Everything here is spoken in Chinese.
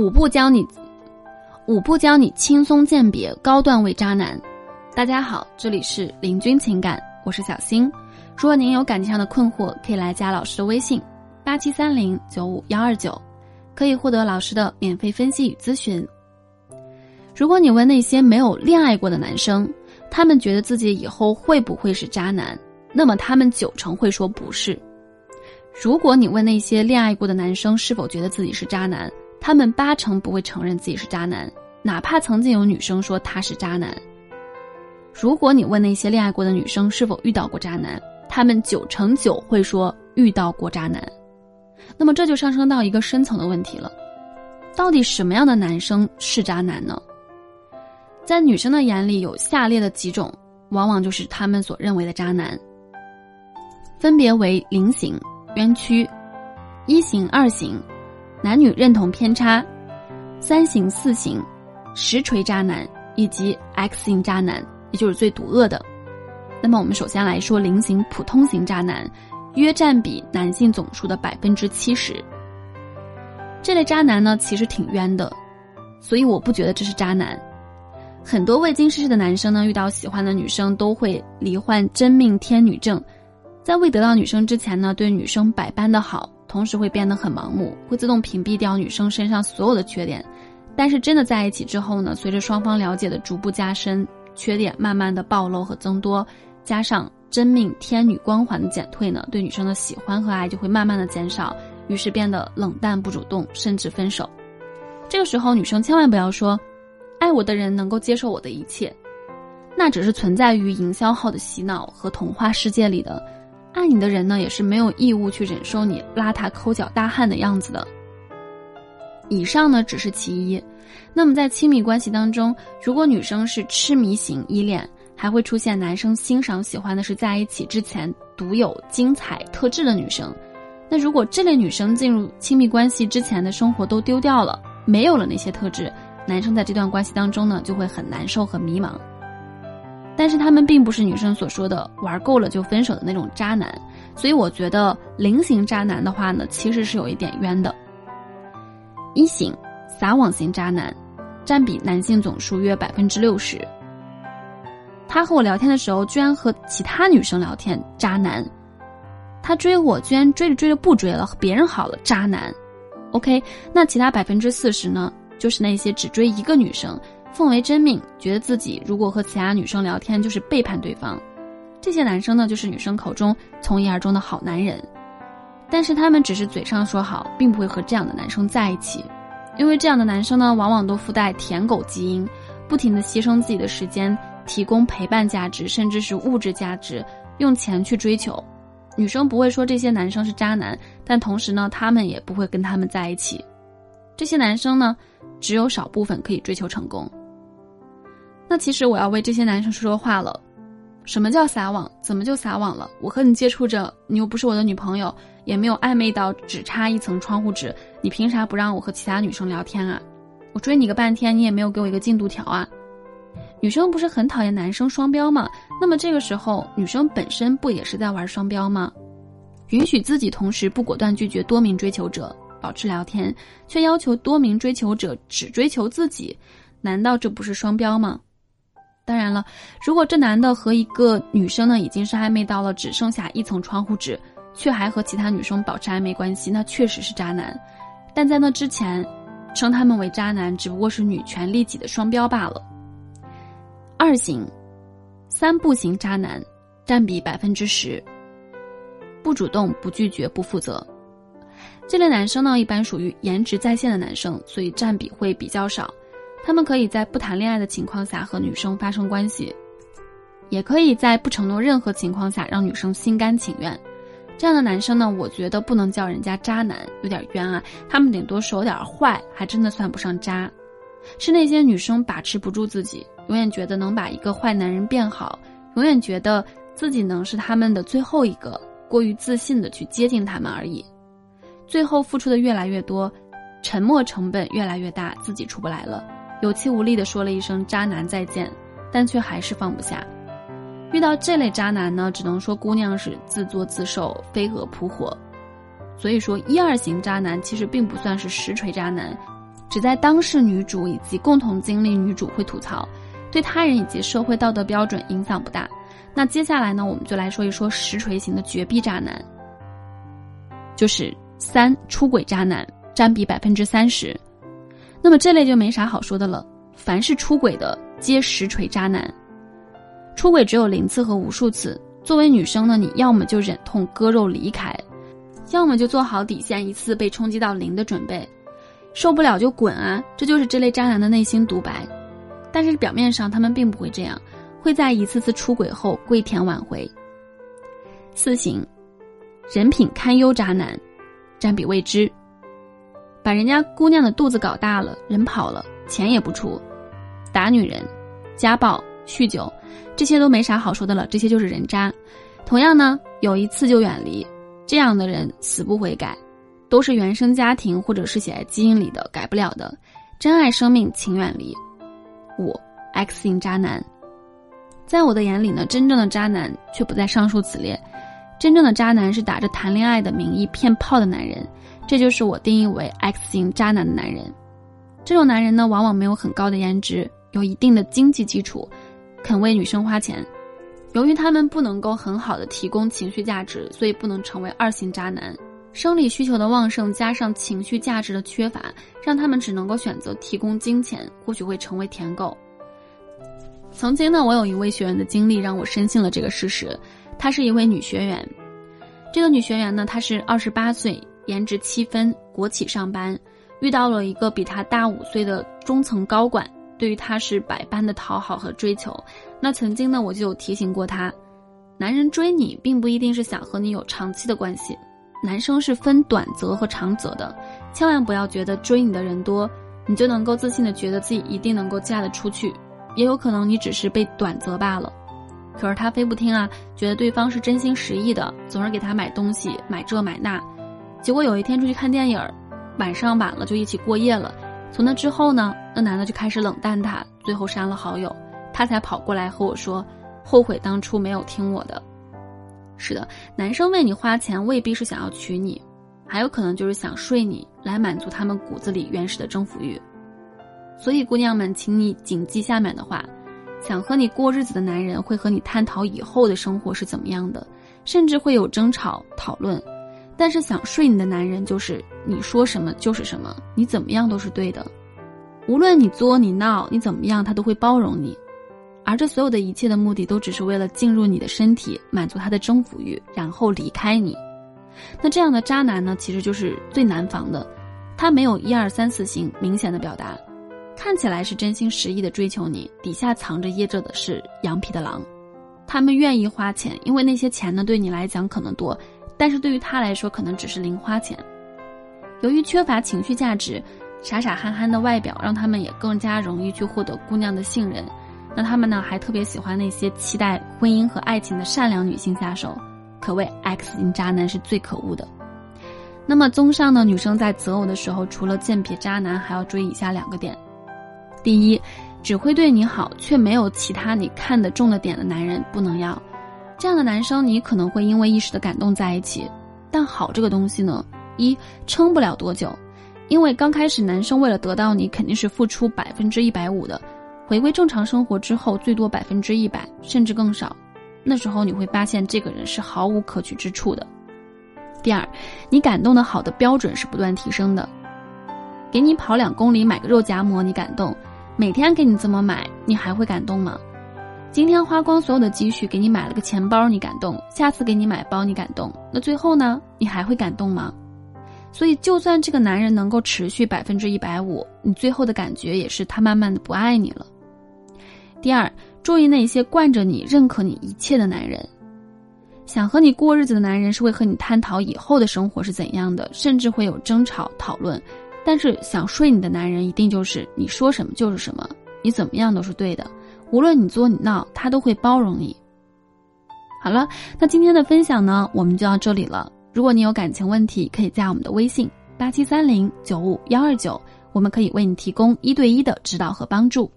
五步教你，五步教你轻松鉴别高段位渣男。大家好，这里是林君情感，我是小新。如果您有感情上的困惑，可以来加老师的微信八七三零九五幺二九，可以获得老师的免费分析与咨询。如果你问那些没有恋爱过的男生，他们觉得自己以后会不会是渣男？那么他们九成会说不是。如果你问那些恋爱过的男生是否觉得自己是渣男，他们八成不会承认自己是渣男，哪怕曾经有女生说他是渣男。如果你问那些恋爱过的女生是否遇到过渣男，他们九成九会说遇到过渣男。那么这就上升到一个深层的问题了：到底什么样的男生是渣男呢？在女生的眼里，有下列的几种，往往就是他们所认为的渣男，分别为零型。冤屈，一型、二型，男女认同偏差，三型、四型，实锤渣男以及 X 型渣男，也就是最毒恶的。那么我们首先来说零型普通型渣男，约占比男性总数的百分之七十。这类渣男呢，其实挺冤的，所以我不觉得这是渣男。很多未经世事的男生呢，遇到喜欢的女生都会罹患真命天女症。在未得到女生之前呢，对女生百般的好，同时会变得很盲目，会自动屏蔽掉女生身上所有的缺点。但是真的在一起之后呢，随着双方了解的逐步加深，缺点慢慢的暴露和增多，加上真命天女光环的减退呢，对女生的喜欢和爱就会慢慢的减少，于是变得冷淡不主动，甚至分手。这个时候，女生千万不要说，爱我的人能够接受我的一切，那只是存在于营销号的洗脑和童话世界里的。爱你的人呢，也是没有义务去忍受你邋遢抠脚大汉的样子的。以上呢只是其一，那么在亲密关系当中，如果女生是痴迷型依恋，还会出现男生欣赏喜欢的是在一起之前独有精彩特质的女生。那如果这类女生进入亲密关系之前的生活都丢掉了，没有了那些特质，男生在这段关系当中呢，就会很难受和迷茫。但是他们并不是女生所说的玩够了就分手的那种渣男，所以我觉得菱形渣男的话呢，其实是有一点冤的。一型撒网型渣男，占比男性总数约百分之六十。他和我聊天的时候，居然和其他女生聊天，渣男。他追我，居然追着追着不追了，和别人好了，渣男。OK，那其他百分之四十呢，就是那些只追一个女生。奉为真命，觉得自己如果和其他女生聊天就是背叛对方，这些男生呢就是女生口中从一而终的好男人，但是他们只是嘴上说好，并不会和这样的男生在一起，因为这样的男生呢往往都附带舔狗基因，不停的牺牲自己的时间，提供陪伴价值，甚至是物质价值，用钱去追求，女生不会说这些男生是渣男，但同时呢他们也不会跟他们在一起，这些男生呢只有少部分可以追求成功。那其实我要为这些男生说说话了，什么叫撒网？怎么就撒网了？我和你接触着，你又不是我的女朋友，也没有暧昧到只差一层窗户纸，你凭啥不让我和其他女生聊天啊？我追你个半天，你也没有给我一个进度条啊？女生不是很讨厌男生双标吗？那么这个时候，女生本身不也是在玩双标吗？允许自己同时不果断拒绝多名追求者，保持聊天，却要求多名追求者只追求自己，难道这不是双标吗？当然了，如果这男的和一个女生呢已经是暧昧到了只剩下一层窗户纸，却还和其他女生保持暧昧关系，那确实是渣男。但在那之前，称他们为渣男只不过是女权利己的双标罢了。二型，三不型渣男，占比百分之十。不主动、不拒绝、不负责，这类男生呢一般属于颜值在线的男生，所以占比会比较少。他们可以在不谈恋爱的情况下和女生发生关系，也可以在不承诺任何情况下让女生心甘情愿。这样的男生呢，我觉得不能叫人家渣男，有点冤啊。他们顶多是有点坏，还真的算不上渣。是那些女生把持不住自己，永远觉得能把一个坏男人变好，永远觉得自己能是他们的最后一个，过于自信的去接近他们而已。最后付出的越来越多，沉默成本越来越大，自己出不来了。有气无力地说了一声“渣男再见”，但却还是放不下。遇到这类渣男呢，只能说姑娘是自作自受，飞蛾扑火。所以说，一二型渣男其实并不算是实锤渣男，只在当事女主以及共同经历女主会吐槽，对他人以及社会道德标准影响不大。那接下来呢，我们就来说一说实锤型的绝壁渣男，就是三出轨渣男，占比百分之三十。那么这类就没啥好说的了，凡是出轨的皆实锤渣男。出轨只有零次和无数次，作为女生呢，你要么就忍痛割肉离开，要么就做好底线一次被冲击到零的准备。受不了就滚啊！这就是这类渣男的内心独白。但是表面上他们并不会这样，会在一次次出轨后跪舔挽回。四型，人品堪忧渣男，占比未知。把人家姑娘的肚子搞大了，人跑了，钱也不出，打女人，家暴，酗酒，这些都没啥好说的了，这些就是人渣。同样呢，有一次就远离，这样的人死不悔改。都是原生家庭或者是写在基因里的，改不了的。珍爱生命，请远离。五 X 型渣男，在我的眼里呢，真正的渣男却不在上述此列。真正的渣男是打着谈恋爱的名义骗炮的男人，这就是我定义为 X 型渣男的男人。这种男人呢，往往没有很高的颜值，有一定的经济基础，肯为女生花钱。由于他们不能够很好的提供情绪价值，所以不能成为二型渣男。生理需求的旺盛加上情绪价值的缺乏，让他们只能够选择提供金钱，或许会成为舔狗。曾经呢，我有一位学员的经历让我深信了这个事实。她是一位女学员，这个女学员呢，她是二十八岁，颜值七分，国企上班，遇到了一个比她大五岁的中层高管，对于她是百般的讨好和追求。那曾经呢，我就有提醒过她，男人追你并不一定是想和你有长期的关系。男生是分短则和长则的，千万不要觉得追你的人多，你就能够自信的觉得自己一定能够嫁得出去，也有可能你只是被短则罢了。可是他非不听啊，觉得对方是真心实意的，总是给他买东西，买这买那。结果有一天出去看电影，晚上晚了就一起过夜了。从那之后呢，那男的就开始冷淡他，最后删了好友，他才跑过来和我说，后悔当初没有听我的。是的，男生为你花钱未必是想要娶你，还有可能就是想睡你，来满足他们骨子里原始的征服欲。所以，姑娘们，请你谨记下面的话：想和你过日子的男人会和你探讨以后的生活是怎么样的，甚至会有争吵讨论；但是想睡你的男人，就是你说什么就是什么，你怎么样都是对的，无论你作你闹你怎么样，他都会包容你。而这所有的一切的目的，都只是为了进入你的身体，满足他的征服欲，然后离开你。那这样的渣男呢，其实就是最难防的。他没有一二三四型明显的表达，看起来是真心实意的追求你，底下藏着掖着的是羊皮的狼。他们愿意花钱，因为那些钱呢，对你来讲可能多，但是对于他来说，可能只是零花钱。由于缺乏情绪价值，傻傻憨憨的外表，让他们也更加容易去获得姑娘的信任。那他们呢，还特别喜欢那些期待婚姻和爱情的善良女性下手，可谓 X 型渣男是最可恶的。那么，综上呢，女生在择偶的时候，除了鉴别渣男，还要注意以下两个点：第一，只会对你好却没有其他你看得中的点的男人不能要。这样的男生，你可能会因为一时的感动在一起，但好这个东西呢，一撑不了多久，因为刚开始男生为了得到你，肯定是付出百分之一百五的。回归正常生活之后，最多百分之一百，甚至更少。那时候你会发现这个人是毫无可取之处的。第二，你感动的好的标准是不断提升的。给你跑两公里买个肉夹馍，你感动；每天给你这么买，你还会感动吗？今天花光所有的积蓄给你买了个钱包，你感动；下次给你买包，你感动。那最后呢？你还会感动吗？所以，就算这个男人能够持续百分之一百五，你最后的感觉也是他慢慢的不爱你了。第二，注意那些惯着你、认可你一切的男人。想和你过日子的男人是会和你探讨以后的生活是怎样的，甚至会有争吵讨论。但是想睡你的男人，一定就是你说什么就是什么，你怎么样都是对的，无论你作你闹，他都会包容你。好了，那今天的分享呢，我们就到这里了。如果你有感情问题，可以加我们的微信八七三零九五幺二九，我们可以为你提供一对一的指导和帮助。